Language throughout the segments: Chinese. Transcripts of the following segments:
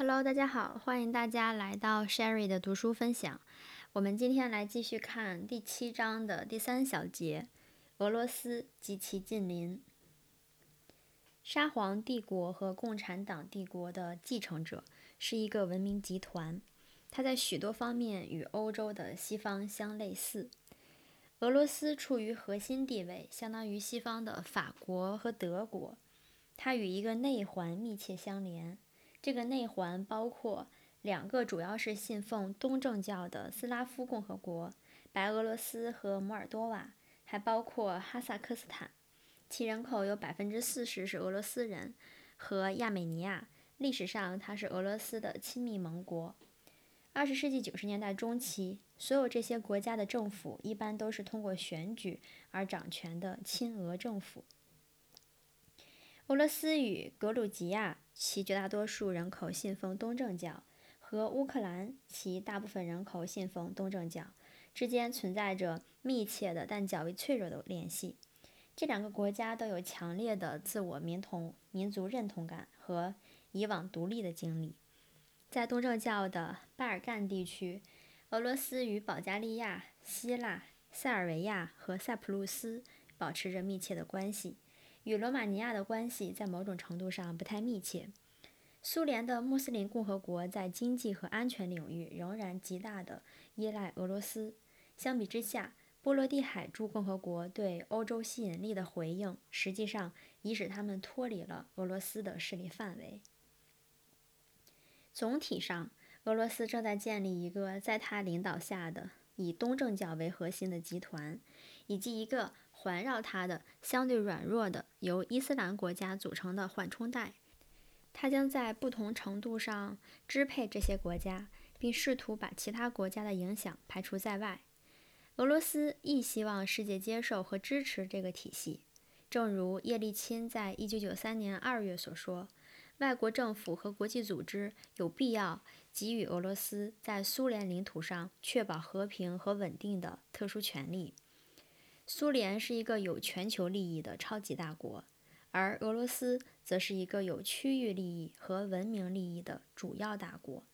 Hello，大家好，欢迎大家来到 Sherry 的读书分享。我们今天来继续看第七章的第三小节：俄罗斯及其近邻。沙皇帝国和共产党帝国的继承者是一个文明集团，它在许多方面与欧洲的西方相类似。俄罗斯处于核心地位，相当于西方的法国和德国。它与一个内环密切相连。这个内环包括两个主要是信奉东正教的斯拉夫共和国——白俄罗斯和摩尔多瓦，还包括哈萨克斯坦，其人口有百分之四十是俄罗斯人，和亚美尼亚。历史上，它是俄罗斯的亲密盟国。二十世纪九十年代中期，所有这些国家的政府一般都是通过选举而掌权的亲俄政府。俄罗斯与格鲁吉亚。其绝大多数人口信奉东正教，和乌克兰其大部分人口信奉东正教之间存在着密切的但较为脆弱的联系。这两个国家都有强烈的自我民同民族认同感和以往独立的经历。在东正教的巴尔干地区，俄罗斯与保加利亚、希腊、塞尔维亚和塞浦路斯保持着密切的关系。与罗马尼亚的关系在某种程度上不太密切。苏联的穆斯林共和国在经济和安全领域仍然极大地依赖俄罗斯。相比之下，波罗的海诸共和国对欧洲吸引力的回应，实际上已使他们脱离了俄罗斯的势力范围。总体上，俄罗斯正在建立一个在他领导下的以东正教为核心的集团，以及一个。环绕它的相对软弱的由伊斯兰国家组成的缓冲带，它将在不同程度上支配这些国家，并试图把其他国家的影响排除在外。俄罗斯亦希望世界接受和支持这个体系，正如叶利钦在一九九三年二月所说：“外国政府和国际组织有必要给予俄罗斯在苏联领土上确保和平和稳定的特殊权利。”苏联是一个有全球利益的超级大国，而俄罗斯则是一个有区域利益和文明利益的主要大国。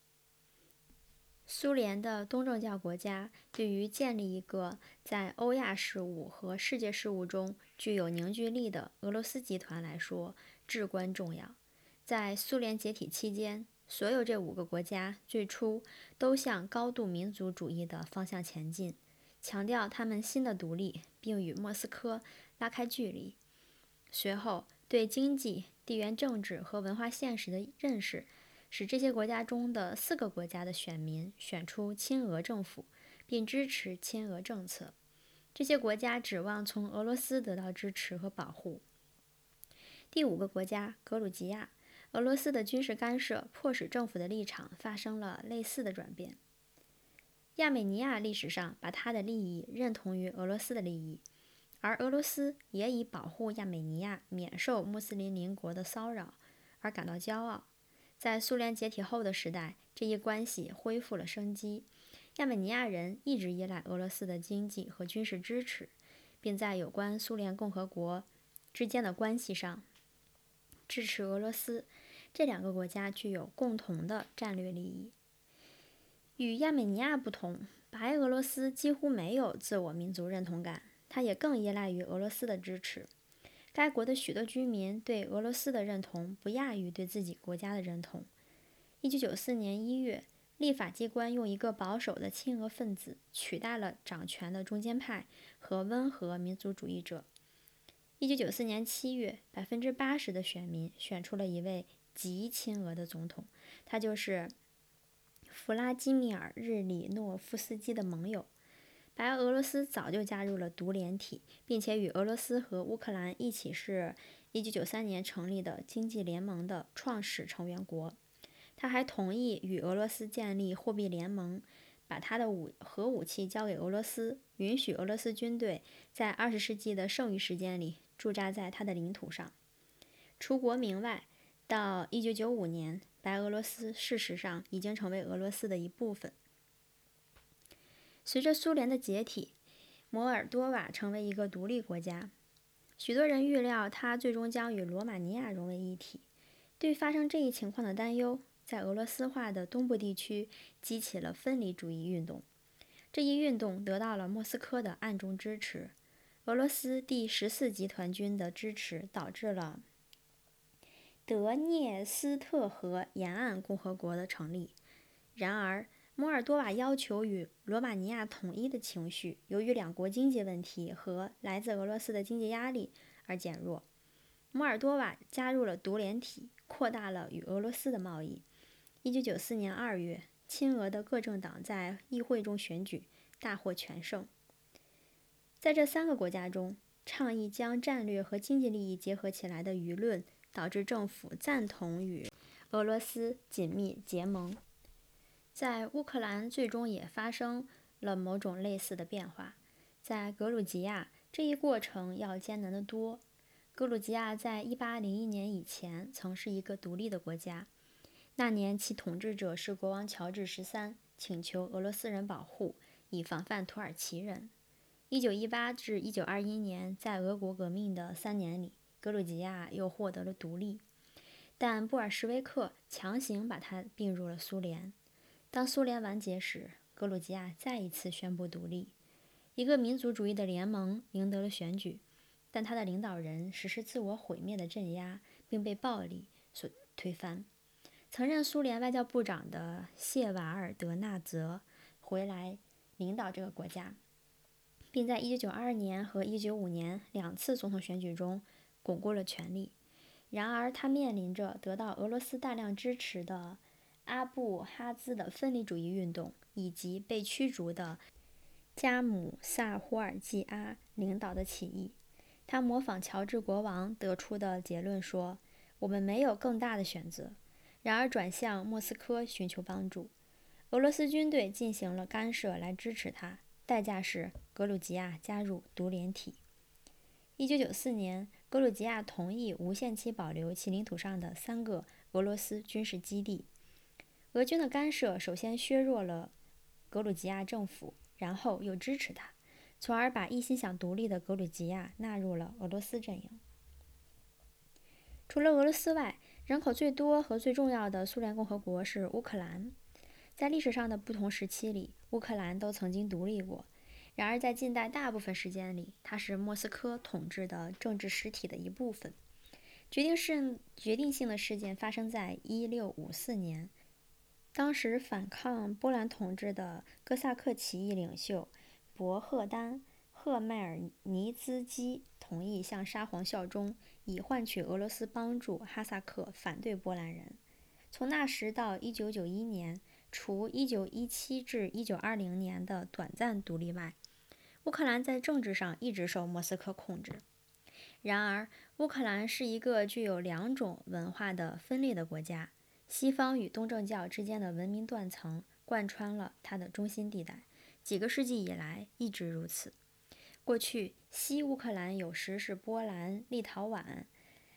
苏联的东正教国家对于建立一个在欧亚事务和世界事务中具有凝聚力的俄罗斯集团来说至关重要。在苏联解体期间，所有这五个国家最初都向高度民族主义的方向前进。强调他们新的独立，并与莫斯科拉开距离。随后，对经济、地缘政治和文化现实的认识，使这些国家中的四个国家的选民选出亲俄政府，并支持亲俄政策。这些国家指望从俄罗斯得到支持和保护。第五个国家格鲁吉亚，俄罗斯的军事干涉迫使政府的立场发生了类似的转变。亚美尼亚历史上把他的利益认同于俄罗斯的利益，而俄罗斯也以保护亚美尼亚免受穆斯林邻国的骚扰而感到骄傲。在苏联解体后的时代，这一关系恢复了生机。亚美尼亚人一直依赖俄罗斯的经济和军事支持，并在有关苏联共和国之间的关系上支持俄罗斯。这两个国家具有共同的战略利益。与亚美尼亚不同，白俄罗斯几乎没有自我民族认同感，它也更依赖于俄罗斯的支持。该国的许多居民对俄罗斯的认同不亚于对自己国家的认同。1994年1月，立法机关用一个保守的亲俄分子取代了掌权的中间派和温和民族主义者。1994年7月，百分之八十的选民选出了一位极亲俄的总统，他就是。弗拉基米尔·日里诺夫斯基的盟友，白俄罗斯早就加入了独联体，并且与俄罗斯和乌克兰一起是1993年成立的经济联盟的创始成员国。他还同意与俄罗斯建立货币联盟，把他的武核武器交给俄罗斯，允许俄罗斯军队在20世纪的剩余时间里驻扎在他的领土上。除国名外，到1995年。白俄罗斯事实上已经成为俄罗斯的一部分。随着苏联的解体，摩尔多瓦成为一个独立国家。许多人预料它最终将与罗马尼亚融为一体。对发生这一情况的担忧，在俄罗斯化的东部地区激起了分离主义运动。这一运动得到了莫斯科的暗中支持。俄罗斯第十四集团军的支持导致了德涅斯特河沿岸共和国的成立。然而，摩尔多瓦要求与罗马尼亚统一的情绪，由于两国经济问题和来自俄罗斯的经济压力而减弱。摩尔多瓦加入了独联体，扩大了与俄罗斯的贸易。一九九四年二月，亲俄的各政党在议会中选举，大获全胜。在这三个国家中，倡议将战略和经济利益结合起来的舆论，导致政府赞同与俄罗斯紧密结盟。在乌克兰，最终也发生了某种类似的变化。在格鲁吉亚，这一过程要艰难得多。格鲁吉亚在1801年以前曾是一个独立的国家，那年其统治者是国王乔治十三，请求俄罗斯人保护，以防范土耳其人。1918至1921年，在俄国革命的三年里，格鲁吉亚又获得了独立，但布尔什维克强行把它并入了苏联。当苏联完结时，格鲁吉亚再一次宣布独立。一个民族主义的联盟赢得了选举，但他的领导人实施自我毁灭的镇压，并被暴力所推翻。曾任苏联外交部长的谢瓦尔德纳泽回来领导这个国家，并在1992年和1995年两次总统选举中巩固了权力。然而，他面临着得到俄罗斯大量支持的。阿布哈兹的分离主义运动，以及被驱逐的加姆萨胡尔济阿领导的起义，他模仿乔治国王得出的结论说：“我们没有更大的选择。”然而转向莫斯科寻求帮助。俄罗斯军队进行了干涉来支持他，代价是格鲁吉亚加入独联体。一九九四年，格鲁吉亚同意无限期保留其领土上的三个俄罗斯军事基地。俄军的干涉首先削弱了格鲁吉亚政府，然后又支持他，从而把一心想独立的格鲁吉亚纳入了俄罗斯阵营。除了俄罗斯外，人口最多和最重要的苏联共和国是乌克兰。在历史上的不同时期里，乌克兰都曾经独立过。然而，在近代大部分时间里，它是莫斯科统治的政治实体的一部分。决定是决定性的事件发生在1654年。当时反抗波兰统治的哥萨克起义领袖博赫丹·赫迈尔尼兹基同意向沙皇效忠，以换取俄罗斯帮助哈萨克反对波兰人。从那时到1991年，除1917至1920年的短暂独立外，乌克兰在政治上一直受莫斯科控制。然而，乌克兰是一个具有两种文化的分裂的国家。西方与东正教之间的文明断层贯穿了它的中心地带，几个世纪以来一直如此。过去，西乌克兰有时是波兰、立陶宛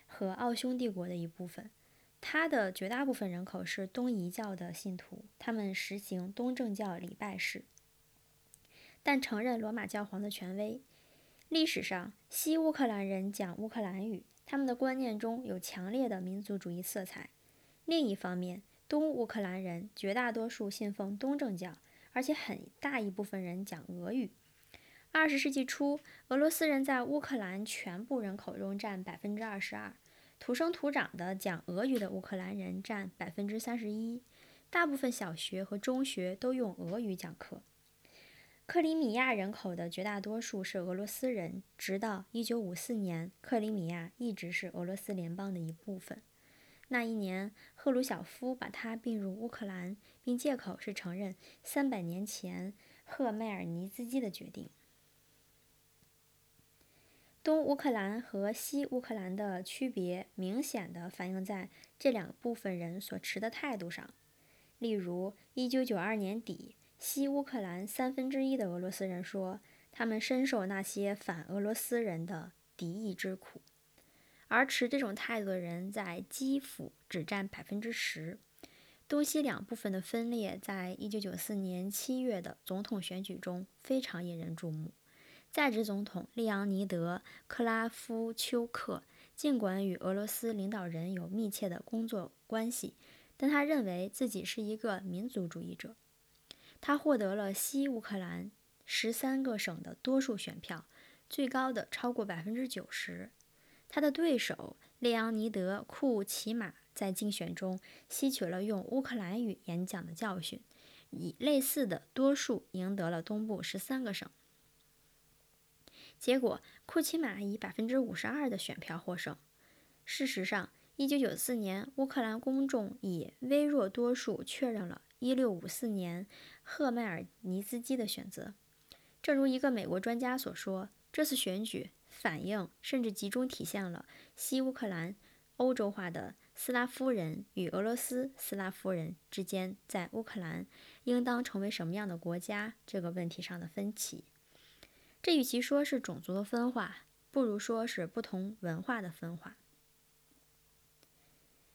和奥匈帝国的一部分。它的绝大部分人口是东夷教的信徒，他们实行东正教礼拜式，但承认罗马教皇的权威。历史上，西乌克兰人讲乌克兰语，他们的观念中有强烈的民族主义色彩。另一方面，东乌克兰人绝大多数信奉东正教，而且很大一部分人讲俄语。二十世纪初，俄罗斯人在乌克兰全部人口中占百分之二十二，土生土长的讲俄语的乌克兰人占百分之三十一。大部分小学和中学都用俄语讲课。克里米亚人口的绝大多数是俄罗斯人，直到一九五四年，克里米亚一直是俄罗斯联邦的一部分。那一年，赫鲁晓夫把它并入乌克兰，并借口是承认三百年前赫迈尔尼茨基的决定。东乌克兰和西乌克兰的区别明显地反映在这两部分人所持的态度上。例如，1992年底，西乌克兰三分之一的俄罗斯人说，他们深受那些反俄罗斯人的敌意之苦。而持这种态度的人在基辅只占百分之十。东西两部分的分裂，在一九九四年七月的总统选举中非常引人注目。在职总统利昂尼德·克拉夫丘克尽管与俄罗斯领导人有密切的工作关系，但他认为自己是一个民族主义者。他获得了西乌克兰十三个省的多数选票，最高的超过百分之九十。他的对手列昂尼德·库奇马在竞选中吸取了用乌克兰语演讲的教训，以类似的多数赢得了东部十三个省。结果，库奇马以百分之五十二的选票获胜。事实上，一九九四年乌克兰公众以微弱多数确认了一六五四年赫迈尔尼茨基的选择。正如一个美国专家所说，这次选举反映甚至集中体现了西乌克兰欧洲化的斯拉夫人与俄罗斯斯拉夫人之间在乌克兰应当成为什么样的国家这个问题上的分歧。这与其说是种族的分化，不如说是不同文化的分化。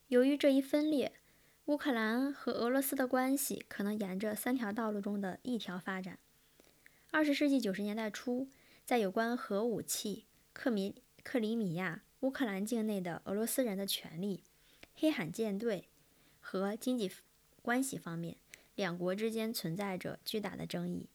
由于这一分裂，乌克兰和俄罗斯的关系可能沿着三条道路中的一条发展。二十世纪九十年代初，在有关核武器、克米克里米亚、乌克兰境内的俄罗斯人的权利、黑海舰队和经济关系方面，两国之间存在着巨大的争议。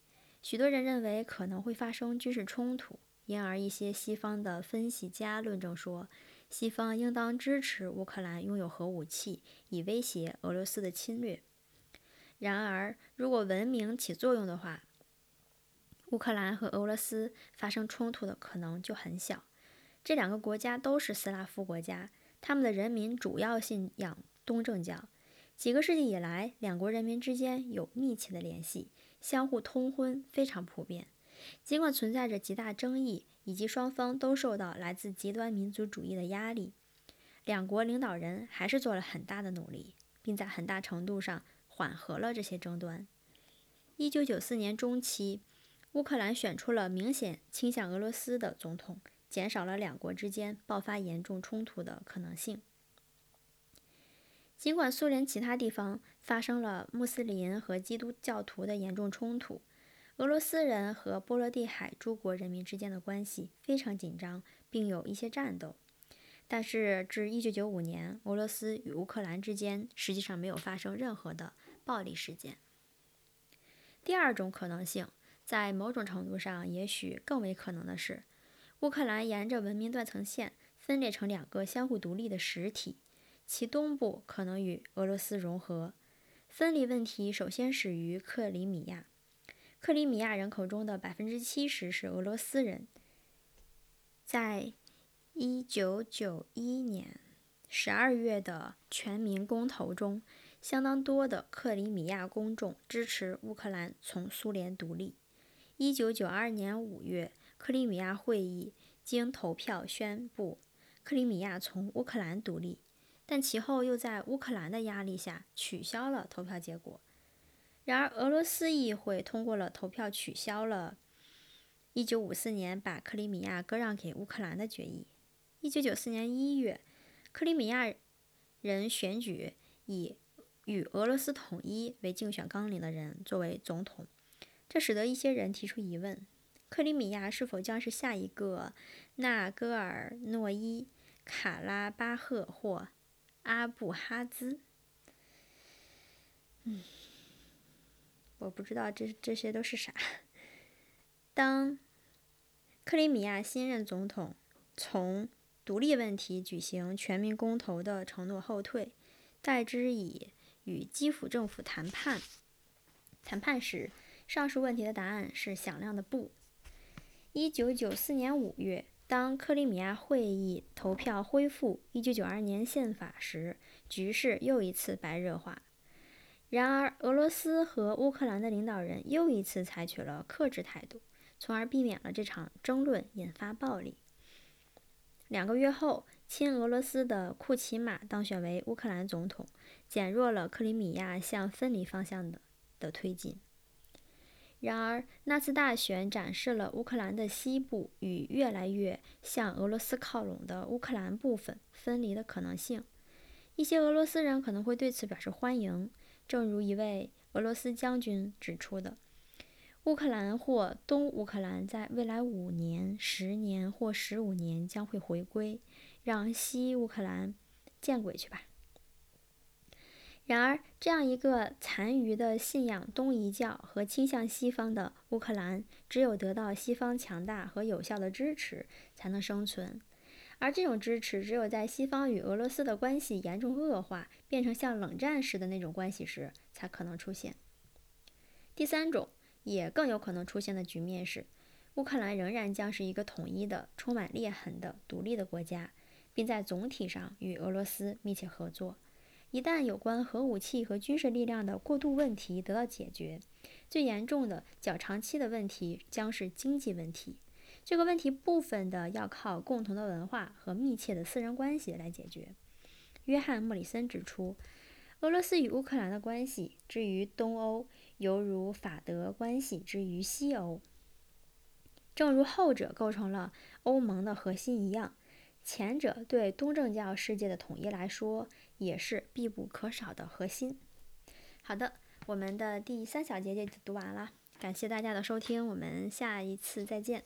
许多人认为可能会发生军事冲突，因而一些西方的分析家论证说，西方应当支持乌克兰拥有核武器，以威胁俄罗斯的侵略。然而，如果文明起作用的话，乌克兰和俄罗斯发生冲突的可能就很小。这两个国家都是斯拉夫国家，他们的人民主要信仰东正教。几个世纪以来，两国人民之间有密切的联系。相互通婚非常普遍，尽管存在着极大争议，以及双方都受到来自极端民族主义的压力，两国领导人还是做了很大的努力，并在很大程度上缓和了这些争端。一九九四年中期，乌克兰选出了明显倾向俄罗斯的总统，减少了两国之间爆发严重冲突的可能性。尽管苏联其他地方发生了穆斯林和基督教徒的严重冲突，俄罗斯人和波罗的海诸国人民之间的关系非常紧张，并有一些战斗。但是，至1995年，俄罗斯与乌克兰之间实际上没有发生任何的暴力事件。第二种可能性，在某种程度上也许更为可能的是，乌克兰沿着文明断层线分裂成两个相互独立的实体。其东部可能与俄罗斯融合。分离问题首先始于克里米亚。克里米亚人口中的百分之七十是俄罗斯人。在一九九一年十二月的全民公投中，相当多的克里米亚公众支持乌克兰从苏联独立。一九九二年五月，克里米亚会议经投票宣布克里米亚从乌克兰独立。但其后又在乌克兰的压力下取消了投票结果。然而，俄罗斯议会通过了投票取消了1954年把克里米亚割让给乌克兰的决议。1994年1月，克里米亚人选举以与俄罗斯统一为竞选纲领的人作为总统，这使得一些人提出疑问：克里米亚是否将是下一个纳戈尔诺伊卡拉巴赫或？阿布哈兹，嗯，我不知道这这些都是啥。当克里米亚新任总统从独立问题举行全民公投的承诺后退，代之以与基辅政府谈判谈判时，上述问题的答案是响亮的不。一九九四年五月。当克里米亚会议投票恢复1992年宪法时，局势又一次白热化。然而，俄罗斯和乌克兰的领导人又一次采取了克制态度，从而避免了这场争论引发暴力。两个月后，亲俄罗斯的库奇马当选为乌克兰总统，减弱了克里米亚向分离方向的的推进。然而，那次大选展示了乌克兰的西部与越来越向俄罗斯靠拢的乌克兰部分分离的可能性。一些俄罗斯人可能会对此表示欢迎，正如一位俄罗斯将军指出的：“乌克兰或东乌克兰在未来五年、十年或十五年将会回归，让西乌克兰见鬼去吧。”然而，这样一个残余的信仰东夷教和倾向西方的乌克兰，只有得到西方强大和有效的支持，才能生存。而这种支持，只有在西方与俄罗斯的关系严重恶化，变成像冷战时的那种关系时，才可能出现。第三种，也更有可能出现的局面是，乌克兰仍然将是一个统一的、充满裂痕的独立的国家，并在总体上与俄罗斯密切合作。一旦有关核武器和军事力量的过渡问题得到解决，最严重的、较长期的问题将是经济问题。这个问题部分的要靠共同的文化和密切的私人关系来解决。约翰·莫里森指出，俄罗斯与乌克兰的关系之于东欧，犹如法德关系之于西欧。正如后者构成了欧盟的核心一样。前者对东正教世界的统一来说，也是必不可少的核心。好的，我们的第三小节就读完了，感谢大家的收听，我们下一次再见。